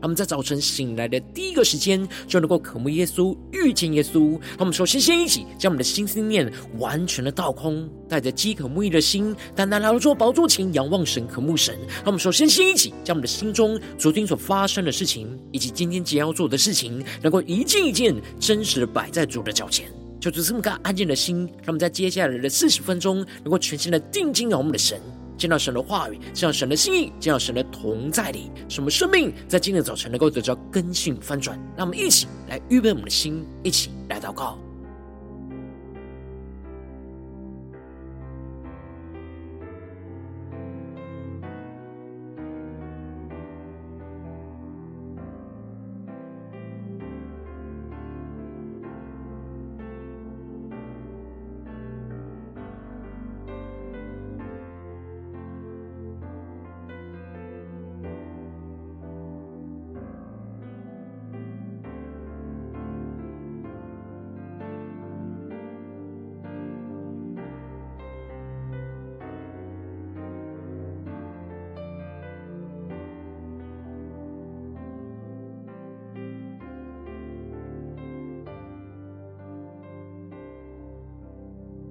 让我们在早晨醒来的第一个时间，就能够渴慕耶稣、遇见耶稣。让我们首先先一起将我们的心思念完全的倒空，带着饥渴慕义的心，单单来到主宝座前仰望神、渴慕神。让我们首先先一起将我们的心中昨天所发生的事情，以及今天即将要做的事情，能够一件一件真实的摆在主的脚前。就这么个安静的心，让我们在接下来的四十分钟，能够全心的定睛仰望的神。见到神的话语，见到神的心意，见到神的同在里，什么生命在今天早晨能够得到根性翻转？让我们一起来预备我们的心，一起来祷告。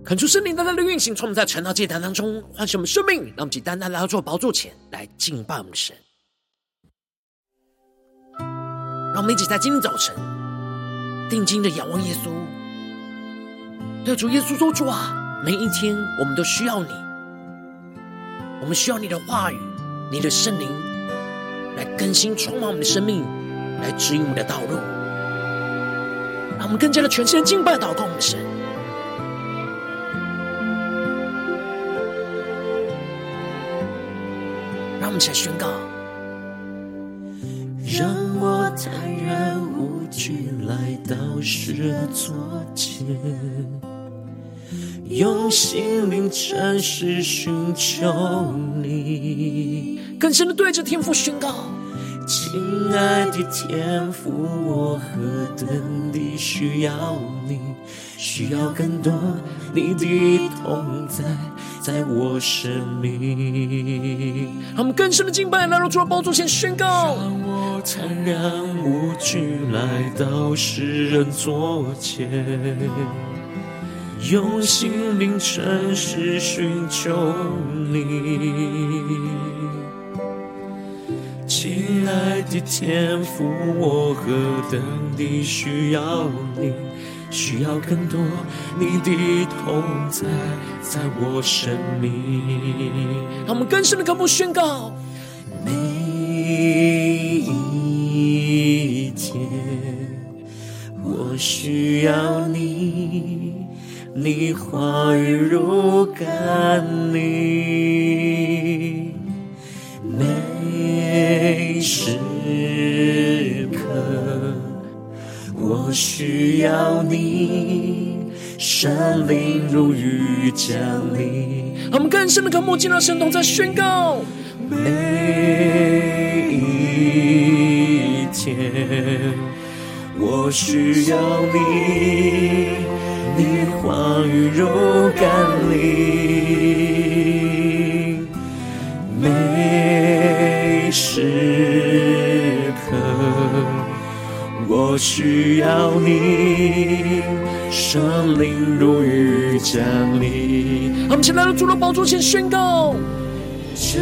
恳求圣灵单单的运行，从我们在晨祷祭坛当中唤醒我们生命，让我们单单来到做宝座前来敬拜我们的神。让我们一起在今天早晨定睛的仰望耶稣，对主耶稣说：“主啊，每一天我们都需要你，我们需要你的话语，你的圣灵来更新充满我们的生命，来指引我们的道路，让我们更加的全心的敬拜祷告我们的神。”们一起来宣告，让我坦然无惧来到神的座前，用心灵诚实寻求你。更深的对着天父宣告，亲爱的天父，我何等地需要你，需要更多你的同在。在我生命，让我们更深的敬拜，来到主的宝座前宣告。让我坦然无惧来到世人座前，用心灵诚实寻求你。亲爱的天父，我何等地需要你。需要更多你的同在，在我生命。让我们更深的渴慕宣告，每一天我需要你，你话语如甘霖，每时刻。我需要你，神灵如雨降临。我们更深的渴慕见到神同在宣告，每一天我需要你，你话语如甘霖，每时刻。我需要你，圣灵如雨降临。我们起来到主的宝座前宣告，这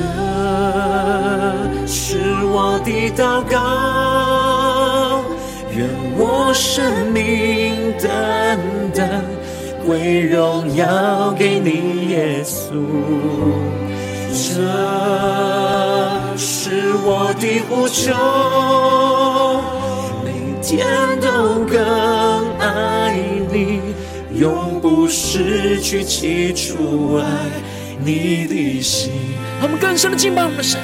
是我的祷告，愿我生命单单归荣耀给你，耶稣。这是我的呼求。天都更爱你，永不失去起初爱你的心。我们更深的敬拜我们的神，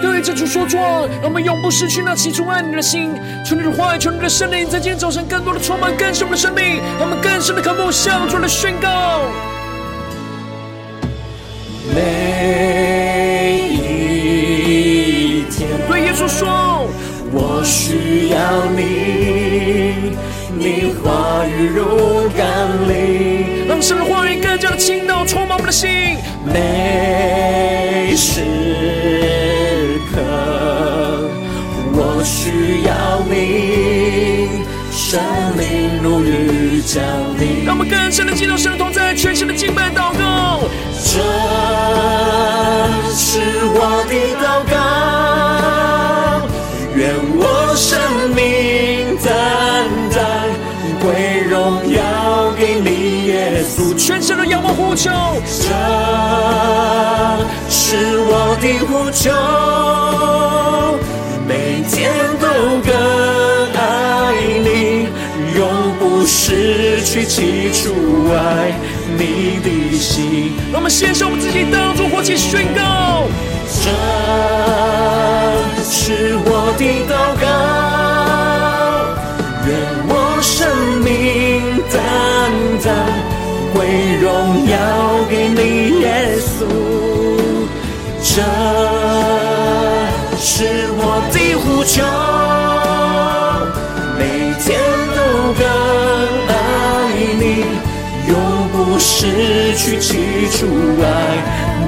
对这主说出，我们永不失去那起初爱你的心。求你的话语，求你的圣灵，在今天早晨更多的充满更深的生命。我们更深的渴慕，向主来宣告。每一天，对耶稣说。我需要你，你话语如甘霖，让神的话语更加的倾倒充满我们的心。每时刻，我需要你，神灵如雨降临，让我们更深的进入到神同在，全身的敬拜。我的呼求，每天都更爱你，永不失去起初爱你的心。让我们献上我们自己，当作活祭宣告。这是我的祷告，愿我生命单单归荣耀给你，耶稣。这是我的呼求，每天都更爱你，永不失去起初爱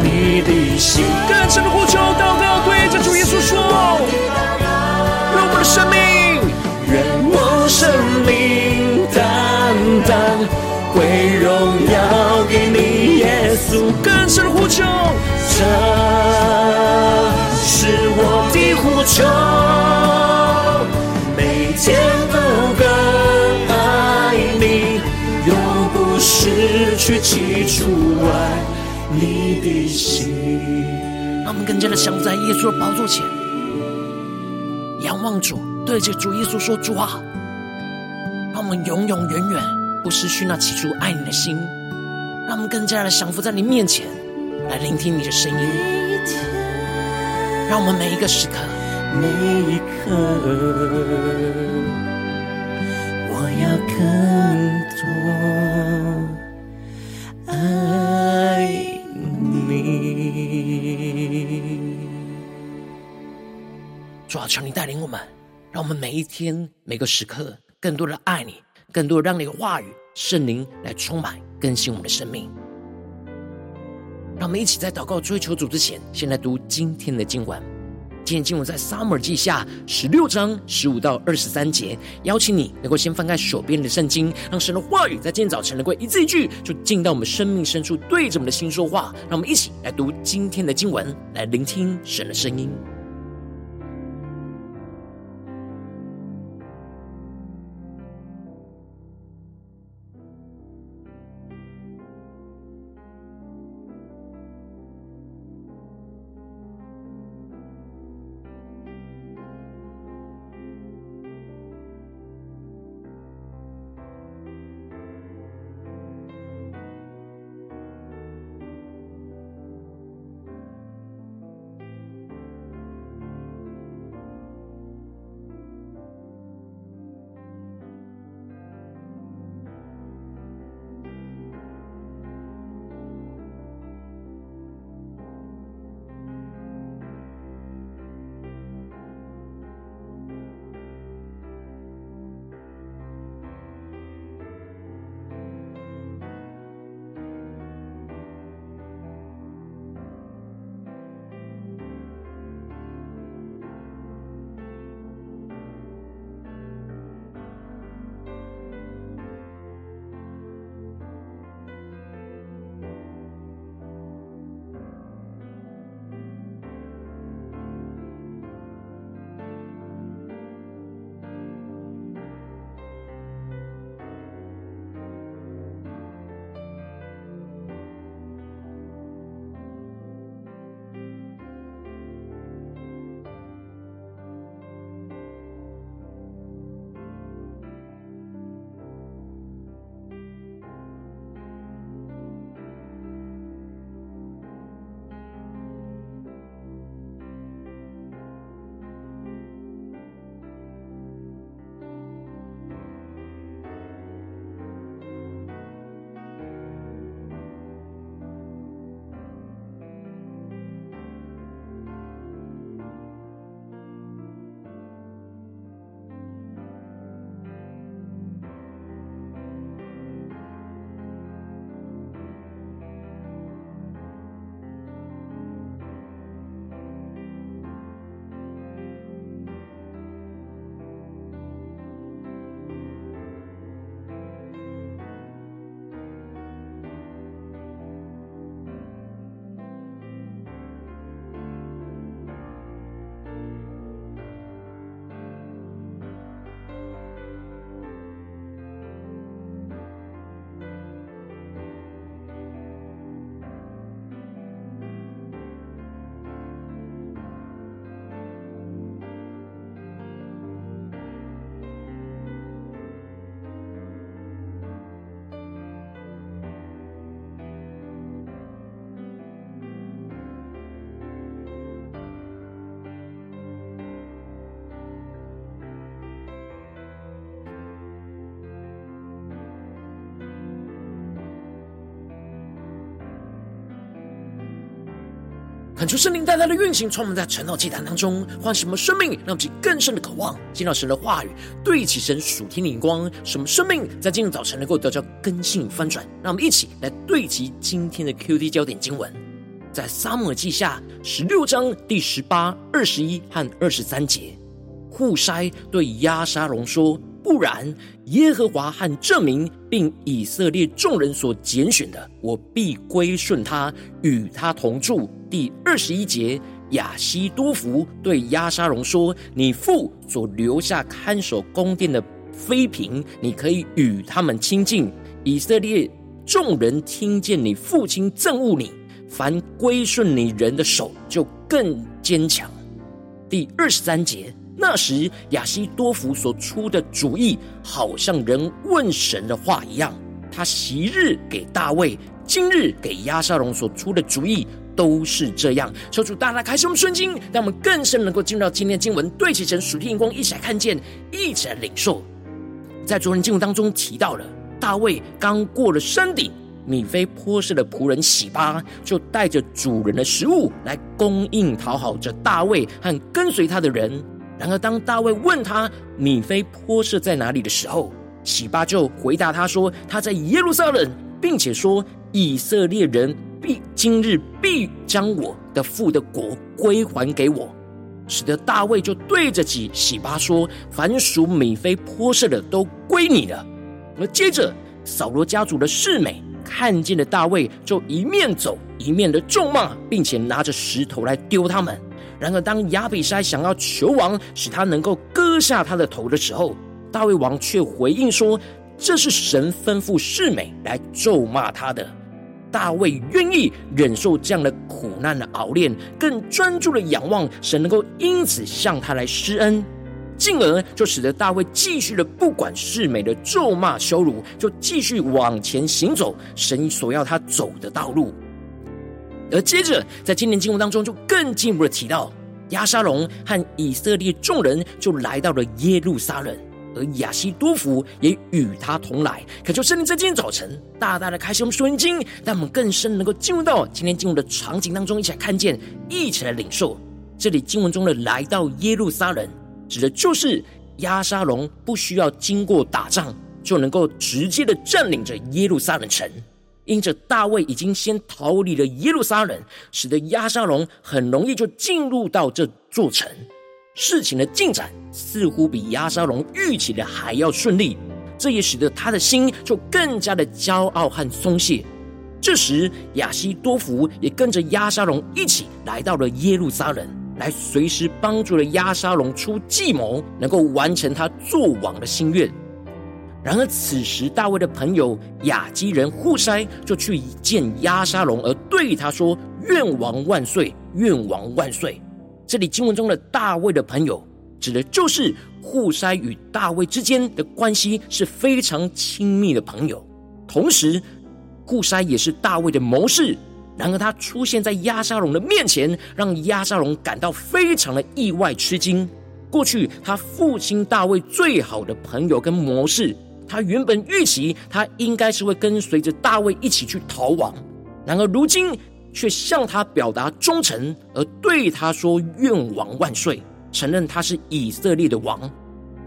你的心。更深的呼求，祷告，对着主耶稣说：用我的生命，愿我生命单单归荣耀给你，耶稣。更深的呼求，这是我的呼求，每天都更爱你，永不失去起初爱你的心。让我们更加的降在耶稣的宝座前，仰望主，对着主耶稣说：“主啊，让我们永永远远不失去那起初爱你的心。让我们更加的降服在你面前，来聆听你的声音。让我们每一个时刻，每一刻，我要更多爱你。主啊，求你带领我们，让我们每一天、每个时刻，更多的爱你，更多的让你的话语、圣灵来充满、更新我们的生命。让我们一起在祷告追求主之前，先来读今天的经文。今天经文在撒母耳记下十六章十五到二十三节。邀请你能够先翻开手边的圣经，让神的话语在今天早晨能够一字一句，就进到我们生命深处，对着我们的心说话。让我们一起来读今天的经文，来聆听神的声音。恳求圣灵带来的运行，充满在晨祷祭坛当中，唤什么生命，让我们更深的渴望见到神的话语，对齐神属天的眼光，什么生命在今日早晨能够得到更新翻转。让我们一起来对齐今天的 QD 焦点经文，在撒母耳记下十六章第十八、二十一和二十三节，户筛对押沙龙说。不然，耶和华和这民并以色列众人所拣选的，我必归顺他，与他同住。第二十一节，亚希多福对押沙龙说：“你父所留下看守宫殿的妃嫔，你可以与他们亲近。以色列众人听见你父亲憎恶你，凡归顺你人的手就更坚强。”第二十三节。那时，亚西多弗所出的主意，好像人问神的话一样。他昔日给大卫，今日给押沙龙所出的主意，都是这样。求主大大开启我们圣经，让我们更深能够进入到今天的经文，对齐成属天眼光，一起来看见，一起来领受。在昨天经文当中提到了，大卫刚过了山顶，米非波设的仆人洗巴就带着主人的食物来供应，讨好着大卫和跟随他的人。然而，当大卫问他米非波设在哪里的时候，洗巴就回答他说：“他在耶路撒冷，并且说以色列人必今日必将我的父的国归还给我。”使得大卫就对着起洗巴说：“凡属米非波设的都归你了。”而接着，扫罗家族的示美看见了大卫，就一面走一面的咒骂，并且拿着石头来丢他们。然而，当亚比筛想要求王使他能够割下他的头的时候，大卫王却回应说：“这是神吩咐示美来咒骂他的。”大卫愿意忍受这样的苦难的熬炼，更专注的仰望神，能够因此向他来施恩，进而就使得大卫继续的不管示美的咒骂羞辱，就继续往前行走神所要他走的道路。而接着，在今年经文当中，就更进一步的提到，亚沙龙和以色列众人就来到了耶路撒冷，而亚西多弗也与他同来。可求圣灵在今天早晨大大的开启我们属灵经，让我们更深能够进入到今天经文的场景当中，一起来看见，一起来领受。这里经文中的来到耶路撒冷，指的就是亚沙龙不需要经过打仗，就能够直接的占领着耶路撒冷城。因着大卫已经先逃离了耶路撒冷，使得押沙龙很容易就进入到这座城。事情的进展似乎比押沙龙预期的还要顺利，这也使得他的心就更加的骄傲和松懈。这时，亚希多弗也跟着押沙龙一起来到了耶路撒冷，来随时帮助了押沙龙出计谋，能够完成他做王的心愿。然而，此时大卫的朋友亚基人户筛就去见押沙龙，而对他说：“愿王万岁，愿王万岁。”这里经文中的大卫的朋友，指的就是户筛与大卫之间的关系是非常亲密的朋友。同时，户筛也是大卫的谋士。然而，他出现在押沙龙的面前，让押沙龙感到非常的意外吃惊。过去，他父亲大卫最好的朋友跟谋士。他原本预期他应该是会跟随着大卫一起去逃亡，然而如今却向他表达忠诚，而对他说“愿王万岁”，承认他是以色列的王。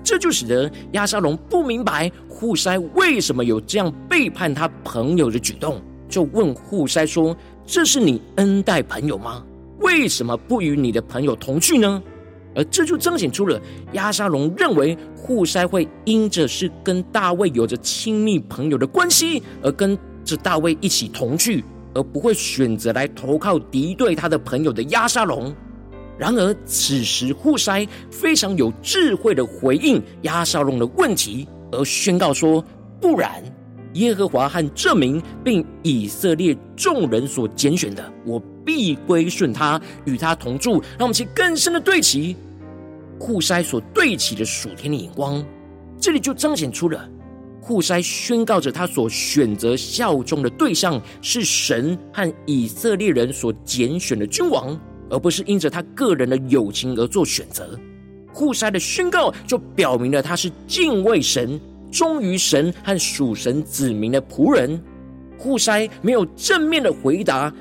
这就使得亚沙龙不明白户筛为什么有这样背叛他朋友的举动，就问户筛说：“这是你恩待朋友吗？为什么不与你的朋友同去呢？”而这就彰显出了押沙龙认为户筛会因着是跟大卫有着亲密朋友的关系，而跟着大卫一起同去，而不会选择来投靠敌对他的朋友的押沙龙。然而此时户筛非常有智慧的回应押沙龙的问题，而宣告说：不然，耶和华和这民并以色列众人所拣选的，我必归顺他，与他同住。让我们去更深的对齐户筛所对齐的属天的眼光。这里就彰显出了户筛宣告着他所选择效忠的对象是神和以色列人所拣选的君王，而不是因着他个人的友情而做选择。户筛的宣告就表明了他是敬畏神。忠于神和属神子民的仆人，户筛没有正面的回答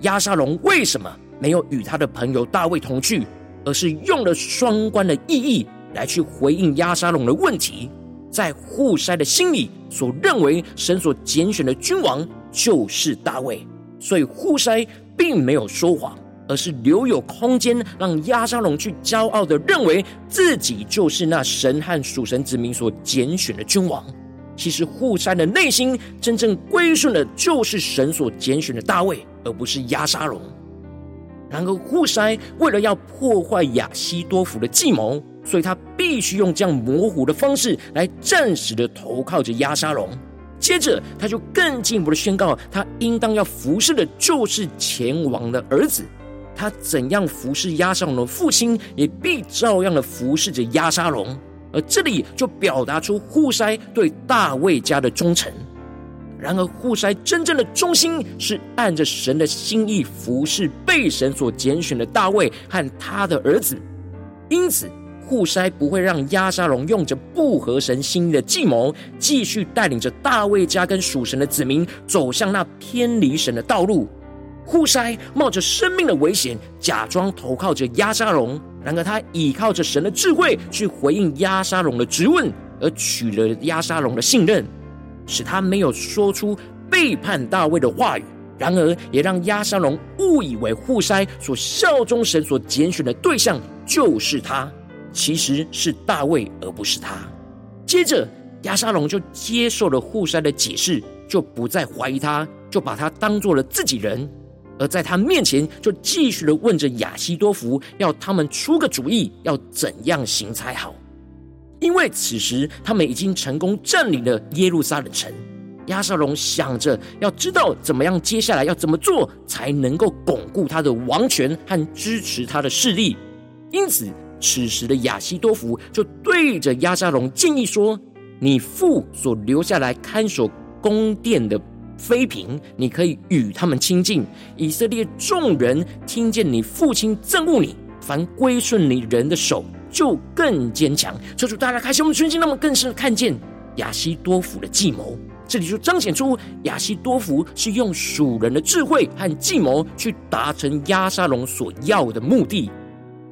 押沙龙为什么没有与他的朋友大卫同去，而是用了双关的意义来去回应押沙龙的问题。在户筛的心里所认为神所拣选的君王就是大卫，所以户筛并没有说谎，而是留有空间让亚沙龙去骄傲的认为自己就是那神和属神子民所拣选的君王。其实户筛的内心真正归顺的就是神所拣选的大卫，而不是亚沙龙。然而户筛为了要破坏亚希多弗的计谋。所以他必须用这样模糊的方式来暂时的投靠着亚沙龙，接着他就更进一步的宣告，他应当要服侍的就是前王的儿子。他怎样服侍押沙龙父亲，也必照样的服侍着押沙龙。而这里就表达出户筛对大卫家的忠诚。然而户筛真正的忠心是按着神的心意服侍被神所拣选的大卫和他的儿子，因此。户筛不会让押沙龙用着不合神心意的计谋，继续带领着大卫家跟属神的子民走向那偏离神的道路。户筛冒着生命的危险，假装投靠着押沙龙，然而他倚靠着神的智慧去回应押沙龙的质问，而取了押沙龙的信任，使他没有说出背叛大卫的话语。然而，也让押沙龙误以为户筛所效忠神所拣选的对象就是他。其实是大卫，而不是他。接着，押沙龙就接受了户筛的解释，就不再怀疑他，就把他当做了自己人。而在他面前，就继续的问着亚西多福，要他们出个主意，要怎样行才好。因为此时他们已经成功占领了耶路撒冷城，亚沙龙想着要知道怎么样，接下来要怎么做才能够巩固他的王权和支持他的势力，因此。此时的亚西多福就对着亚沙龙建议说：“你父所留下来看守宫殿的妃嫔，你可以与他们亲近。以色列众人听见你父亲憎恶你，凡归顺你人的手就更坚强。”求主大家开启我们全心，那么更是看见亚西多弗的计谋。这里就彰显出亚西多弗是用属人的智慧和计谋去达成押沙龙所要的目的。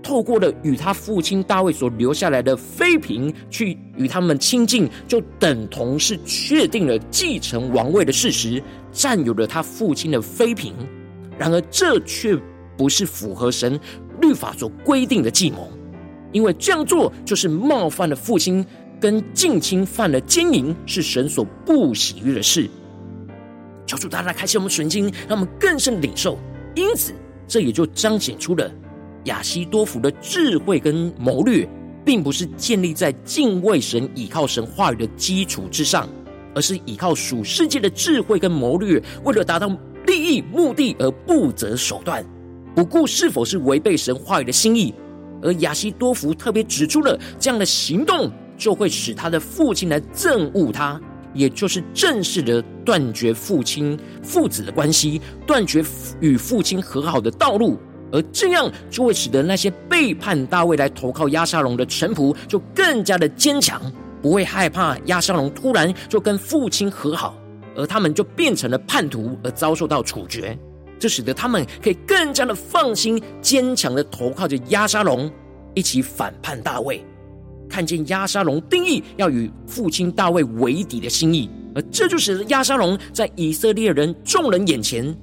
透过了与他父亲大卫所留下来的妃嫔去与他们亲近，就等同是确定了继承王位的事实，占有了他父亲的妃嫔。然而，这却不是符合神律法所规定的计谋，因为这样做就是冒犯了父亲，跟近亲犯了奸淫，是神所不喜悦的事。求主大大开启我们神经，让我们更深领受。因此，这也就彰显出了。亚西多福的智慧跟谋略，并不是建立在敬畏神、倚靠神话语的基础之上，而是依靠属世界的智慧跟谋略，为了达到利益目的而不择手段，不顾是否是违背神话语的心意。而亚西多福特别指出了这样的行动，就会使他的父亲来憎恶他，也就是正式的断绝父亲父子的关系，断绝与父亲和好的道路。而这样就会使得那些背叛大卫来投靠押沙龙的臣仆就更加的坚强，不会害怕押沙龙突然就跟父亲和好，而他们就变成了叛徒而遭受到处决。这使得他们可以更加的放心、坚强的投靠着押沙龙，一起反叛大卫。看见押沙龙定义要与父亲大卫为敌的心意，而这就使得押沙龙在以色列人众人眼前，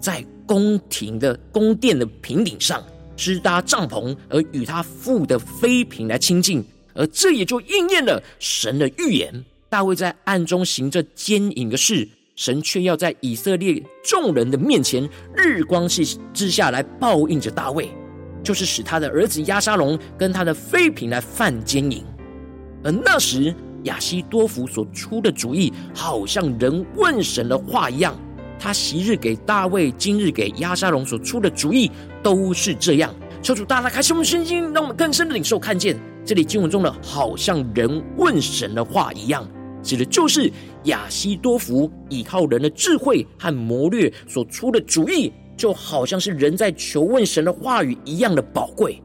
在。宫廷的宫殿的平顶上支搭帐篷，而与他父的妃嫔来亲近，而这也就应验了神的预言。大卫在暗中行着奸淫的事，神却要在以色列众人的面前日光之下来报应着大卫，就是使他的儿子押沙龙跟他的妃嫔来犯奸淫。而那时亚希多弗所出的主意，好像人问神的话一样。他昔日给大卫，今日给亚沙龙所出的主意都是这样。求主大大开启我们心，让我们更深的领受看见这里经文中的，好像人问神的话一样，指的就是亚西多弗依靠人的智慧和谋略所出的主意，就好像是人在求问神的话语一样的宝贵。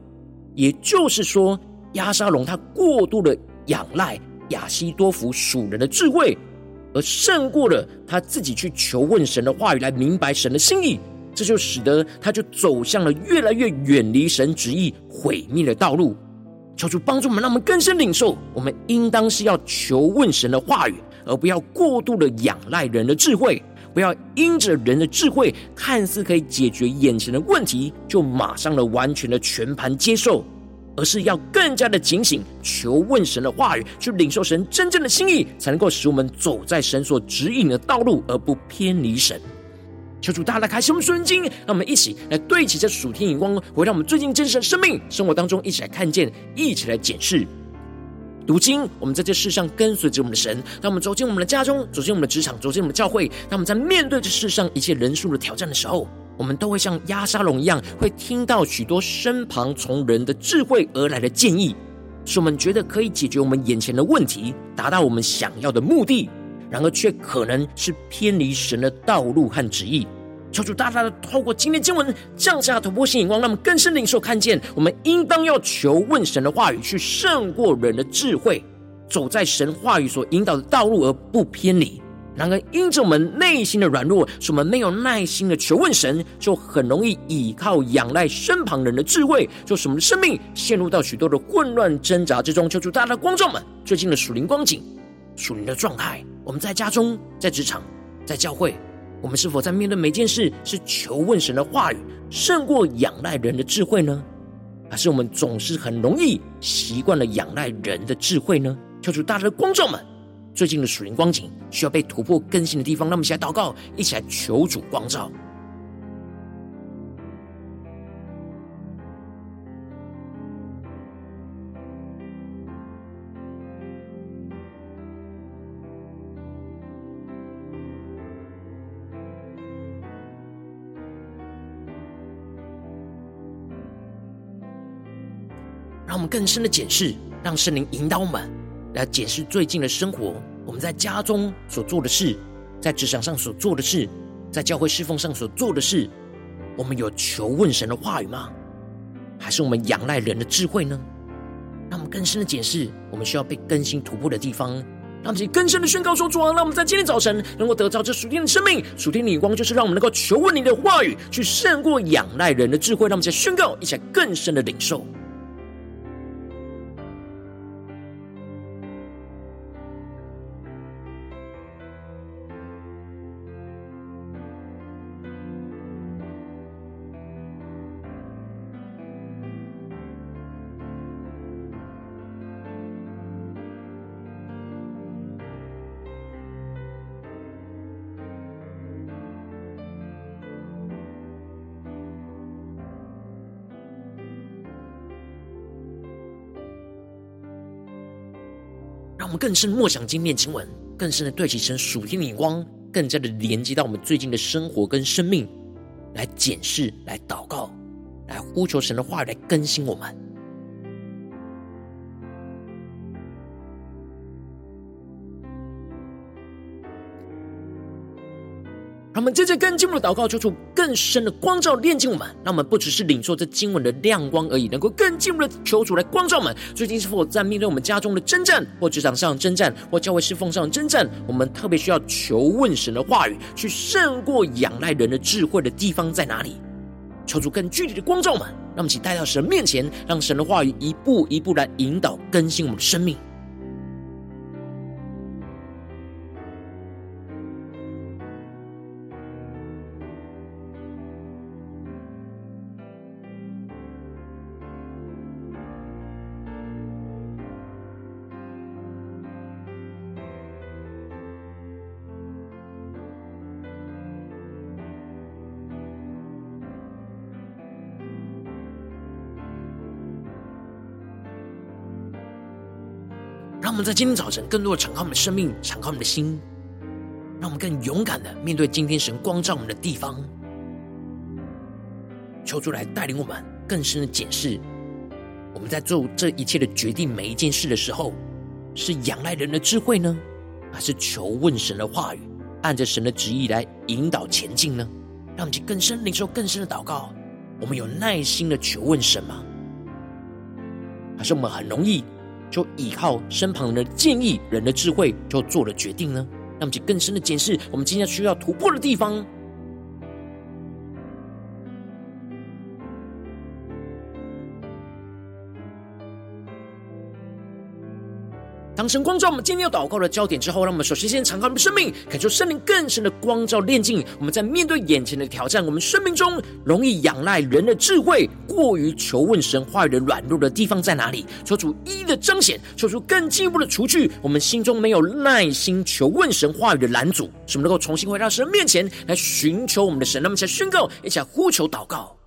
也就是说，亚沙龙他过度的仰赖亚西多弗属人的智慧。而胜过了他自己去求问神的话语来明白神的心意，这就使得他就走向了越来越远离神旨意毁灭的道路。求主帮助我们，让我们更深领受。我们应当是要求问神的话语，而不要过度的仰赖人的智慧。不要因着人的智慧看似可以解决眼前的问题，就马上的完全的全盘接受，而是要更加的警醒，求问神的话语，去领受神真正的心意，才能够使我们走在神所指引的道路，而不偏离神。求主大大开启我们属灵经，让我们一起来对齐这属天眼光，回到我们最近真实的生命生活当中，一起来看见，一起来检视。如今，我们在这世上跟随着我们的神，当我们走进我们的家中，走进我们的职场，走进我们的教会，当我们在面对这世上一切人数的挑战的时候，我们都会像压沙龙一样，会听到许多身旁从人的智慧而来的建议，使我们觉得可以解决我们眼前的问题，达到我们想要的目的。然而，却可能是偏离神的道路和旨意。求主大大的透过今天经文降下突破性眼光，让我们更深领受看见，我们应当要求问神的话语，去胜过人的智慧，走在神话语所引导的道路而不偏离。然而，因着我们内心的软弱，使我们没有耐心的求问神，就很容易倚靠仰赖身旁人的智慧，就使我们的生命陷入到许多的混乱挣扎之中。求主大大的光照们最近的属灵光景、属灵的状态。我们在家中、在职场、在教会，我们是否在面对每件事是求问神的话语，胜过仰赖人的智慧呢？还是我们总是很容易习惯了仰赖人的智慧呢？求主大大的光照们，最近的属灵光景需要被突破更新的地方，让我们一起来祷告，一起来求主光照。让我们更深的检视，让圣灵引导我们来检视最近的生活。我们在家中所做的事，在职场上所做的事，在教会侍奉上所做的事，我们有求问神的话语吗？还是我们仰赖人的智慧呢？让我们更深的检视，我们需要被更新突破的地方。让我们更深的宣告说：主啊，让我们在今天早晨能够得到这属天的生命、属天的光，就是让我们能够求问你的话语，去胜过仰赖人的智慧。让我们再宣告，一起更深的领受。我们更深默想今天经文，更深的对齐成属天的眼光，更加的连接到我们最近的生活跟生命，来检视、来祷告、来呼求神的话语来更新我们。让我们接着跟经文的祷告，求主更深的光照炼净我们。让我们不只是领受这经文的亮光而已，能够更进一步的求主来光照我们。最近是否在面对我们家中的征战，或职场上的征战，或教会侍奉上的征战？我们特别需要求问神的话语，去胜过仰赖人的智慧的地方在哪里？求主更具体的光照我们，让我们一起带到神面前，让神的话语一步一步来引导更新我们的生命。让我们在今天早晨更多的敞开我们的生命，敞开我们的心，让我们更勇敢的面对今天神光照我们的地方。求主来带领我们更深的检视，我们在做这一切的决定，每一件事的时候，是仰赖人的智慧呢，还是求问神的话语，按着神的旨意来引导前进呢？让我们去更深领受更深的祷告。我们有耐心的求问神吗？还是我们很容易？就依靠身旁人的建议、人的智慧，就做了决定呢？让我们更深的检视我们今天需要突破的地方。神光照我们今天要祷告的焦点之后，让我们首先先敞开我们的生命，感受圣灵更深的光照炼净。我们在面对眼前的挑战，我们生命中容易仰赖人的智慧，过于求问神话语的软弱的地方在哪里？求主一一的彰显，求主更进一步的除去我们心中没有耐心求问神话语的拦阻，使我们能够重新回到神面前来寻求我们的神。那么，一起来宣告，一起来呼求祷告。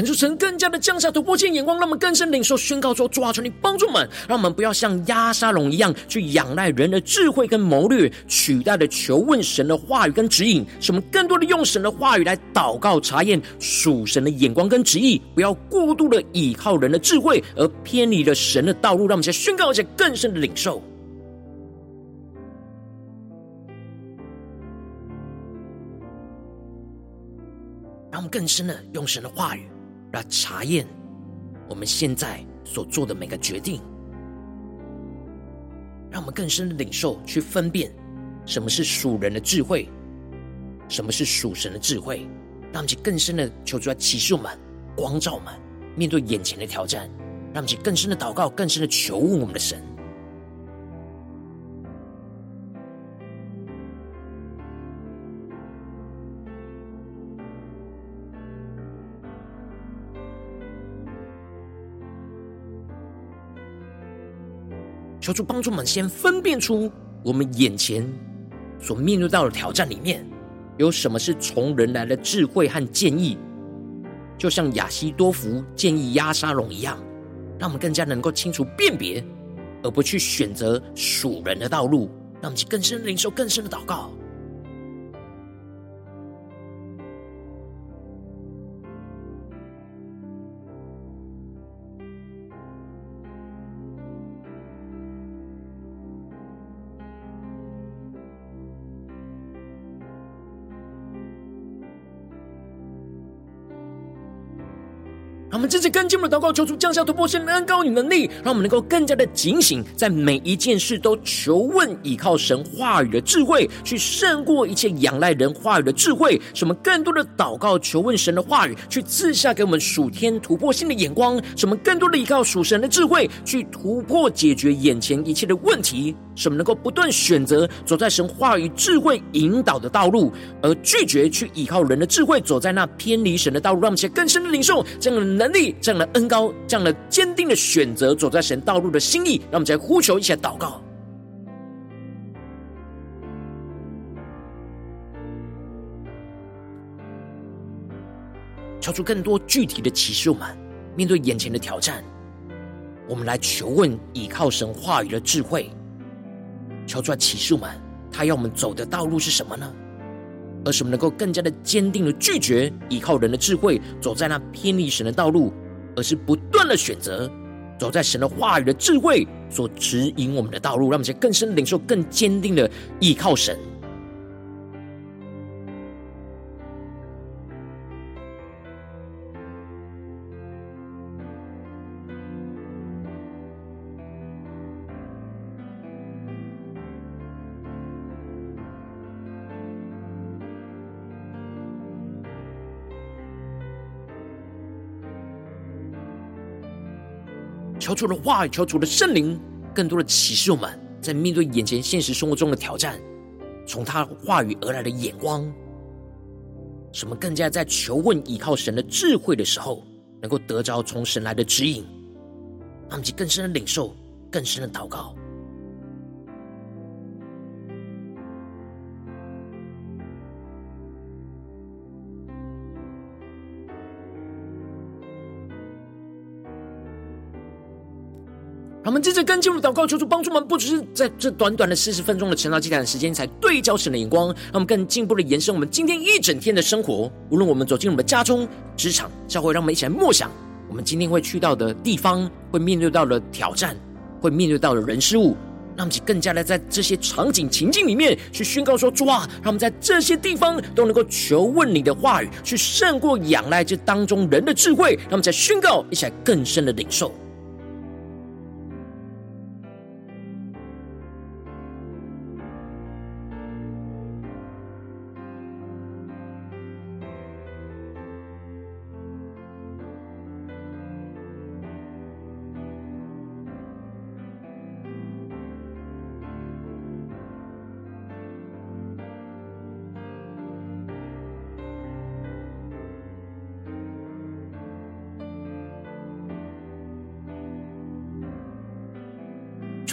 恳求神更加的降下突破性眼光，让我们更深领受宣告说：主啊，求你帮助我们，让我们不要像压沙龙一样去仰赖人的智慧跟谋略，取代了求问神的话语跟指引。使我们更多的用神的话语来祷告查验属神的眼光跟旨意，不要过度的倚靠人的智慧而偏离了神的道路。让我们先宣告一下更深的领受，让我们更深的用神的话语。来查验我们现在所做的每个决定，让我们更深的领受，去分辨什么是属人的智慧，什么是属神的智慧，让我们去更深的求主来启示我们、光照我们，面对眼前的挑战，让我们去更深的祷告、更深的求问我们的神。求主帮助我们，先分辨出我们眼前所面对到的挑战里面，有什么是从人来的智慧和建议，就像亚西多福建议压沙龙一样，让我们更加能够清楚辨别，而不去选择属人的道路，让我们去更深领受更深的祷告。这次更进一步的祷告，求主降下突破性的恩膏与能力，让我们能够更加的警醒，在每一件事都求问倚靠神话语的智慧，去胜过一切仰赖人话语的智慧。使我们更多的祷告求问神的话语，去赐下给我们属天突破性的眼光；使我们更多的依靠属神的智慧，去突破解决眼前一切的问题。使我们能够不断选择走在神话语智慧引导的道路，而拒绝去依靠人的智慧，走在那偏离神的道路。让我们先更深的领受这样的能力，这样的恩高，这样的坚定的选择，走在神道路的心意。让我们再呼求一下祷告，求出更多具体的启示。我们面对眼前的挑战，我们来求问依靠神话语的智慧。求出来启示们，他要我们走的道路是什么呢？而是我们能够更加的坚定的拒绝依靠人的智慧，走在那偏离神的道路，而是不断的选择走在神的话语的智慧所指引我们的道路，让我们先更深领受、更坚定的依靠神。求主的话语，求主的圣灵，更多的启示我们，在面对眼前现实生活中的挑战，从他话语而来的眼光，什么更加在求问依靠神的智慧的时候，能够得着从神来的指引，让我们更深的领受，更深的祷告。我们接着跟进入祷告，求主帮助我们，不只是在这短短的四十分钟的晨祷祭坛的时间，才对焦神的眼光，让我们更进一步的延伸我们今天一整天的生活。无论我们走进我们的家中、职场、教会，让我们一起来默想我们今天会去到的地方，会面对到的挑战，会面对到的人事物。让我们更加的在这些场景情境里面去宣告说：主啊，让我们在这些地方都能够求问你的话语，去胜过仰赖这当中人的智慧。让我们在宣告，一起来更深的领受。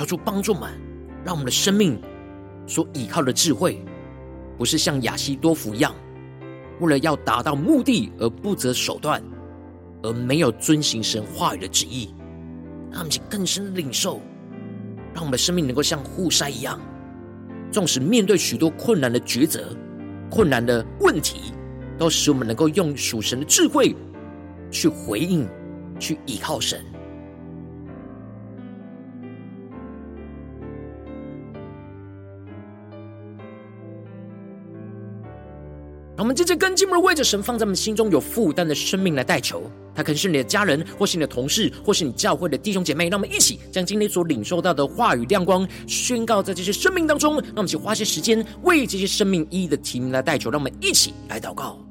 主帮助们，让我们的生命所依靠的智慧，不是像亚西多福一样，为了要达到目的而不择手段，而没有遵行神话语的旨意。让我们去更深领受，让我们的生命能够像户筛一样，纵使面对许多困难的抉择、困难的问题，都使我们能够用属神的智慧去回应、去依靠神。让我们接着跟进我们的为着神放在我们心中有负担的生命来代求，他可能是你的家人，或是你的同事，或是你教会的弟兄姐妹。让我们一起将今天所领受到的话语亮光宣告在这些生命当中。让我们一起花些时间为这些生命一一的提名来代求。让我们一起来祷告。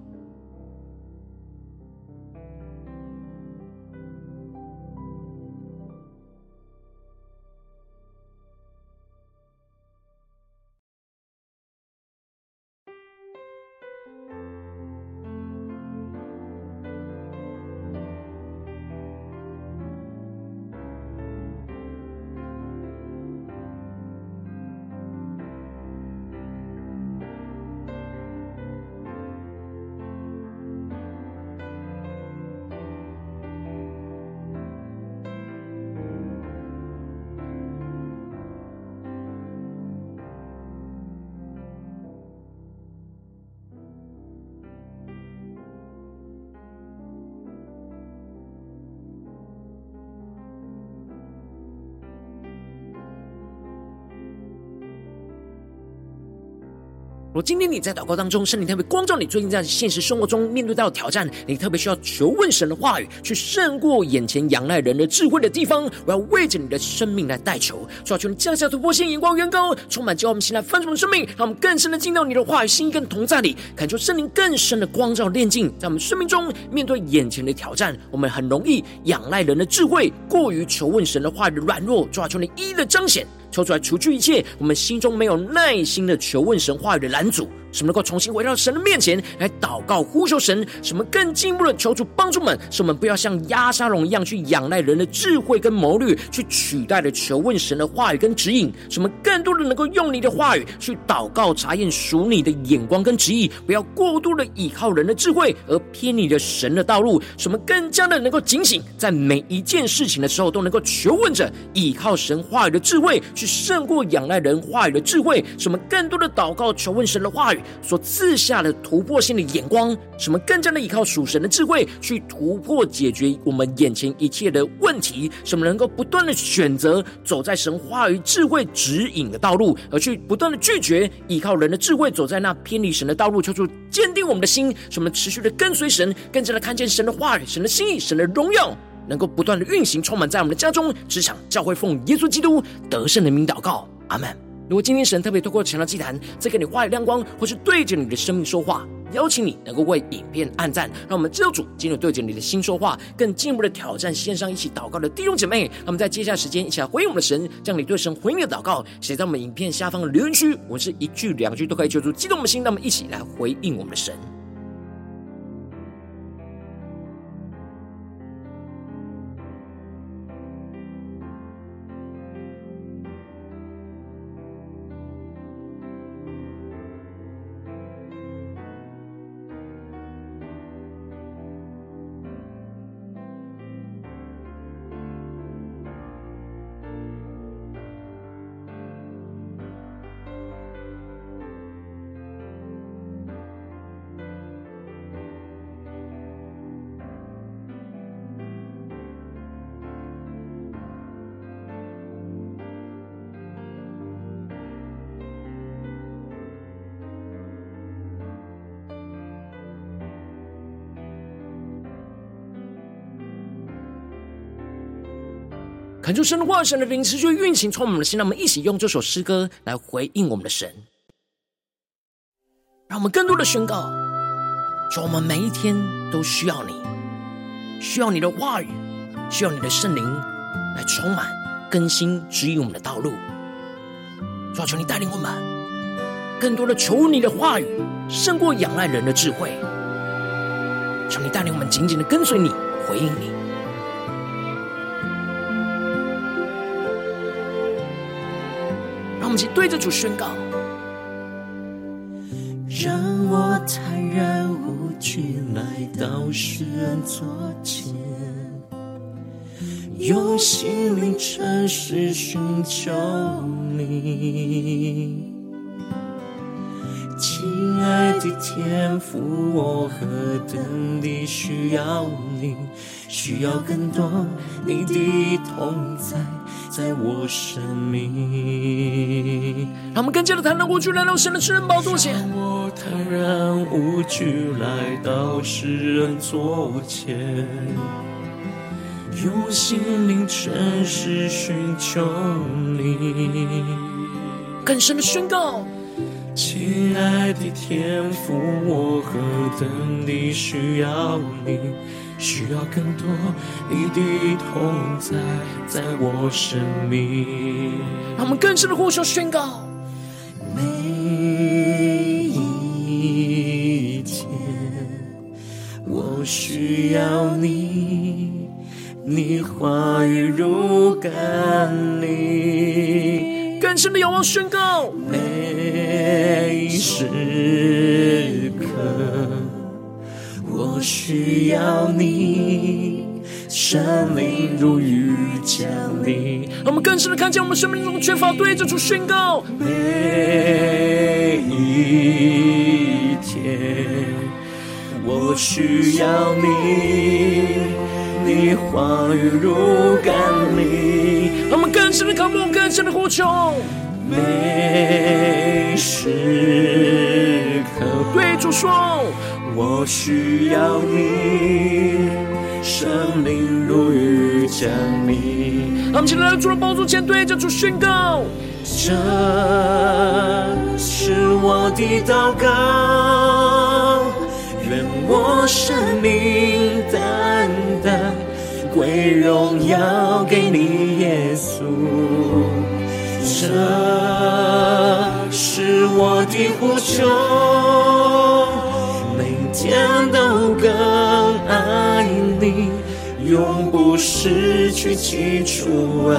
如今天你在祷告当中，圣灵特别光照你，最近在现实生活中面对到的挑战，你特别需要求问神的话语，去胜过眼前仰赖人的智慧的地方。我要为着你的生命来代求，求求你降下突破性眼光，远高，充满叫我们心来翻转的生命，让我们更深的进到你的话语心跟同在里，感受圣灵更深的光照炼净，在我们生命中面对眼前的挑战，我们很容易仰赖人的智慧，过于求问神的话语的软弱，求求你一一的彰显。求出来，除去一切我们心中没有耐心的求问神话语的拦阻。什么能够重新回到神的面前来祷告呼求神，什么更进一步的求主帮助们，使我们不要像押沙龙一样去仰赖人的智慧跟谋略，去取代了求问神的话语跟指引。什么更多的能够用你的话语去祷告查验属你的眼光跟旨意，不要过度的依靠人的智慧而偏离了神的道路。什么更加的能够警醒，在每一件事情的时候都能够求问着依靠神话语的智慧，去胜过仰赖人话语的智慧。什么更多的祷告求问神的话语。所赐下的突破性的眼光，什么更加的依靠属神的智慧去突破解决我们眼前一切的问题，什么能够不断的选择走在神话语智慧指引的道路，而去不断的拒绝依靠人的智慧走在那偏离神的道路，求主坚定我们的心，使我们持续的跟随神，更加的看见神的话语、神的心意、神的荣耀，能够不断的运行，充满在我们的家中、职场、教会，奉耶稣基督得胜的名祷告，阿门。如果今天神特别透过晨祷祭坛，在给你话语亮光，或是对着你的生命说话，邀请你能够为影片按赞，让我们知道主今天对着你的心说话，更进一步的挑战线上一起祷告的弟兄姐妹。那么在接下来时间，一起来回应我们的神，将你对神回应的祷告写在我们影片下方的留言区，我们是一句两句都可以求助激动的心，那么一起来回应我们的神。恳求神的话语、神的灵持续运行，从我们的心，让我们一起用这首诗歌来回应我们的神，让我们更多的宣告：说我们每一天都需要你，需要你的话语，需要你的圣灵来充满、更新、指引我们的道路。求求你带领我们，更多的求你的话语胜过仰赖人的智慧。求你带领我们紧紧的跟随你，回应你。们一起对着主宣告：让我坦然无惧来到施恩座前，用心灵诚实寻求你。亲爱的天父，我何等地需要你，需要更多你的同在，在我生命。让我们更加的坦然无惧来到神的施恩宝座前。让我坦然无惧来到世人座前，用心灵诚实寻求你，更深的宣告。亲爱的天父，我何等地需要你，需要更多你的同在，在我生命。让我们更深的呼求宣告：每一天，我需要你，你话语如甘霖。更深的仰望宣告，每时刻我需要你，圣灵如雨降临。让我们更深的看见我们生命中缺乏，对着主宣告。每一天我需要你，你话语如甘霖。让我们更深的渴慕，更深的呼求。每时刻对主说，我需要你，生命如雨降临。让我们现在来到主的宝座前，对着主宣告：这是我的祷告，愿我生命单单。归荣耀给你，耶稣，这是我的呼求，每天都更爱你，永不失去起初爱。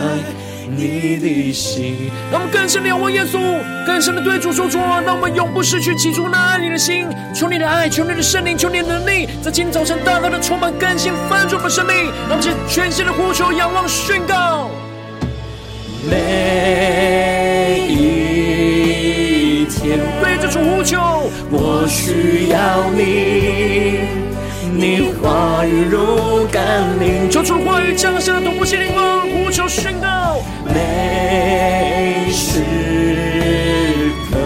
你的心，让我们更深的仰望耶稣，更深的对主说出：让我们永不失去起初那爱你的心。求你的爱，求你的圣灵，求你的能力，在今天早晨大大的充满更新翻转我们生命。让我们全新的呼求、仰望、宣告。每一天对着主呼求，我需要你。你话语如甘霖，求主话语降下同步心灵光，呼求宣告。每时刻，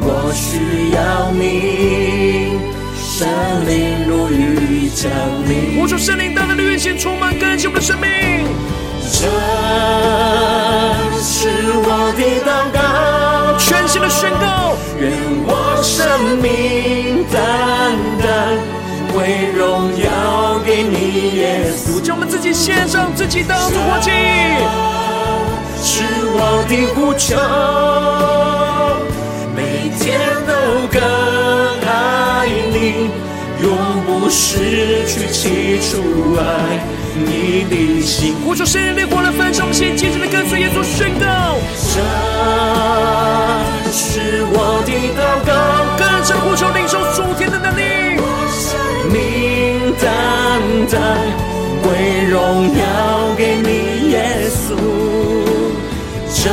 我需要你，圣灵如雨降临。呼求圣灵大大的运行，充满更新我们的生命。这是我的祷告，全新的宣告。愿我生命单单为荣耀给你，耶稣。将我们自己献上，自己当作活祭。是我的呼求，每天都更爱你，永不失去起初爱你的心。呼求圣灵烈火来焚烧我们心，紧紧的跟随耶稣宣告。是我的祷告，更深呼求领受属天的能力，生命单单归荣耀给你，耶稣。这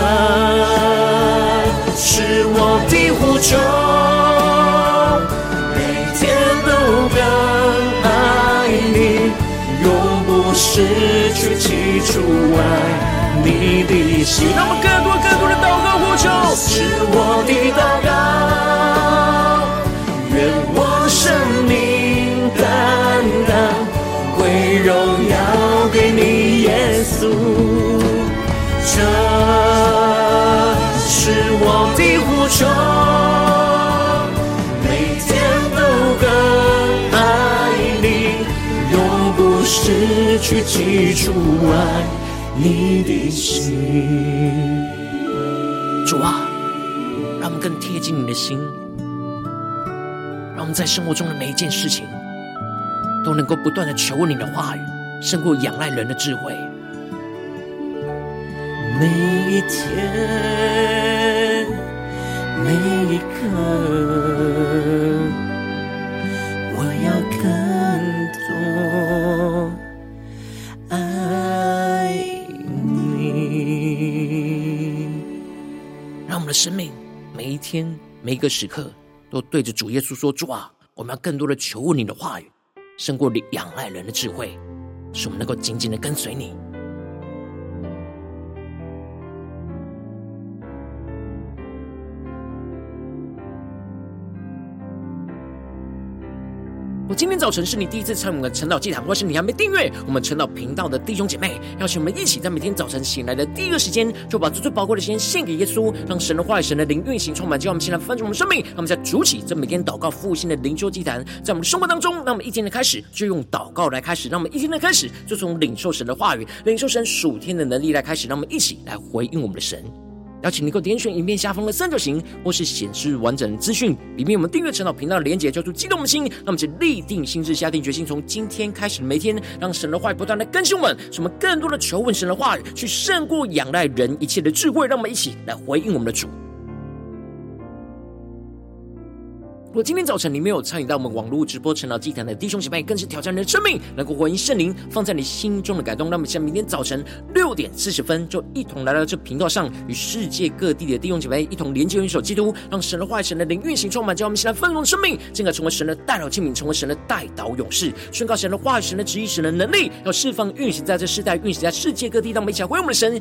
是我的呼求，每天都更爱你，永不失去起初爱你的心。那么更多更多的祷告呼求，是我的祷告。愿我生命担当，归荣耀给你耶稣，这是我的呼求。每天都更爱你，永不失去基础爱。你的心。主啊，让我们更贴近你的心，让我们在生活中的每一件事情都能够不断的求问你的话语，胜过仰赖人的智慧。每一天，每一刻，生命每一天、每一个时刻，都对着主耶稣说：“主啊，我们要更多的求问你的话语，胜过你仰赖人的智慧，使我们能够紧紧的跟随你。”今天早晨是你第一次参与我们的晨祷祭坛，或是你还没订阅我们晨祷频道的弟兄姐妹，邀请我们一起在每天早晨醒来的第一个时间，就把最最宝贵的时间献给耶稣，让神的话语、神的灵运行充满，叫我们现在翻转我们生命，让我们在主起这每天祷告复兴的灵修祭坛，在我们的生活当中，让我们一天的开始就用祷告来开始，让我们一天的开始就从领受神的话语、领受神属天的能力来开始，让我们一起来回应我们的神。邀请你能够点选影片下方的三角形，或是显示完整的资讯，里面我们订阅陈老频道的连结，叫做激动的心。那么，就立定心智，下定决心，从今天开始每天，让神的话语不断的更新我们，使我们更多的求问神的话语，去胜过仰赖人一切的智慧。让我们一起来回应我们的主。如果今天早晨你没有参与到我们网络直播晨祷祭坛的弟兄姐妹，更是挑战你的生命，能够回应圣灵放在你心中的感动。那么，像明天早晨六点四十分，就一同来到这频道上，与世界各地的弟兄姐妹一同连接、元首基督，让神的话语、神的灵运行充满，叫我们现在丰盛生命，进而成为神的代祷器皿，成为神的代祷勇士，宣告神的话语、神的旨意、神的能力，要释放、运行在这世代，运行在世界各地。让我们一起来回应我们的神。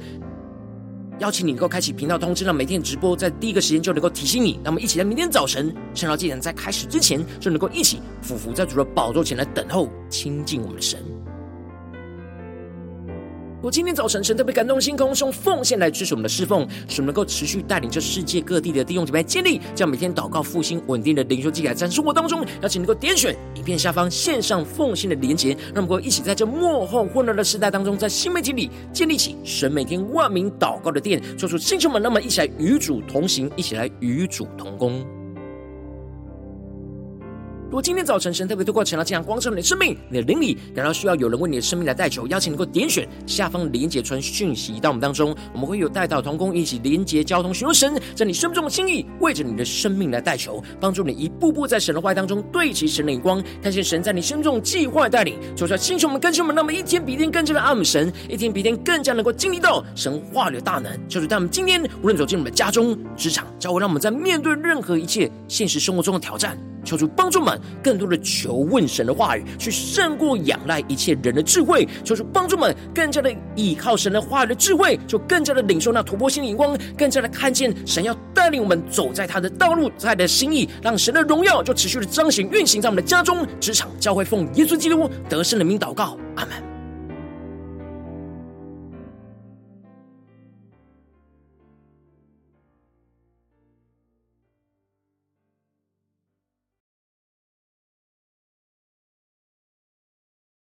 邀请你能够开启频道通知，让每天直播在第一个时间就能够提醒你。那么，一起在明天早晨趁着祭坛在开始之前，就能够一起俯伏在主的宝座前来等候亲近我们的神。我今天早晨，神特别感动的心，空用奉献来支持我们的侍奉，使我们能够持续带领这世界各地的弟兄姐妹建立，这样每天祷告复兴稳定的灵修记载，在生活当中，邀请能够点选影片下方线上奉献的连结，让我们能够一起在这幕后混乱的时代当中，在新媒体里建立起神每天万名祷告的殿，做出弟兄们，那么一起来与主同行，一起来与主同工。如果今天早晨神特别透过晨祷这样光照你的生命，你的灵里感到需要有人为你的生命来代求，邀请能够点选下方连结传讯息到我们当中，我们会有代祷同工一起连结交通，寻求神在你生命中的心意，为着你的生命来代求，帮助你一步步在神的话当中对齐神的眼光，看见神在你生命中计划带领，求出来弟兄们、更新们，那么一天比一天更加的爱神，一天比一天更加能够经历到神话的大能，就是他们今天无论走进我们家中、职场，教会让我们在面对任何一切现实生活中的挑战。求主帮助们更多的求问神的话语，去胜过仰赖一切人的智慧。求主帮助们更加的依靠神的话语的智慧，就更加的领受那突破性的眼光，更加的看见神要带领我们走在他的道路，在他的心意，让神的荣耀就持续的彰显运行在我们的家中、职场、教会，奉耶稣基督得胜的名祷告，阿门。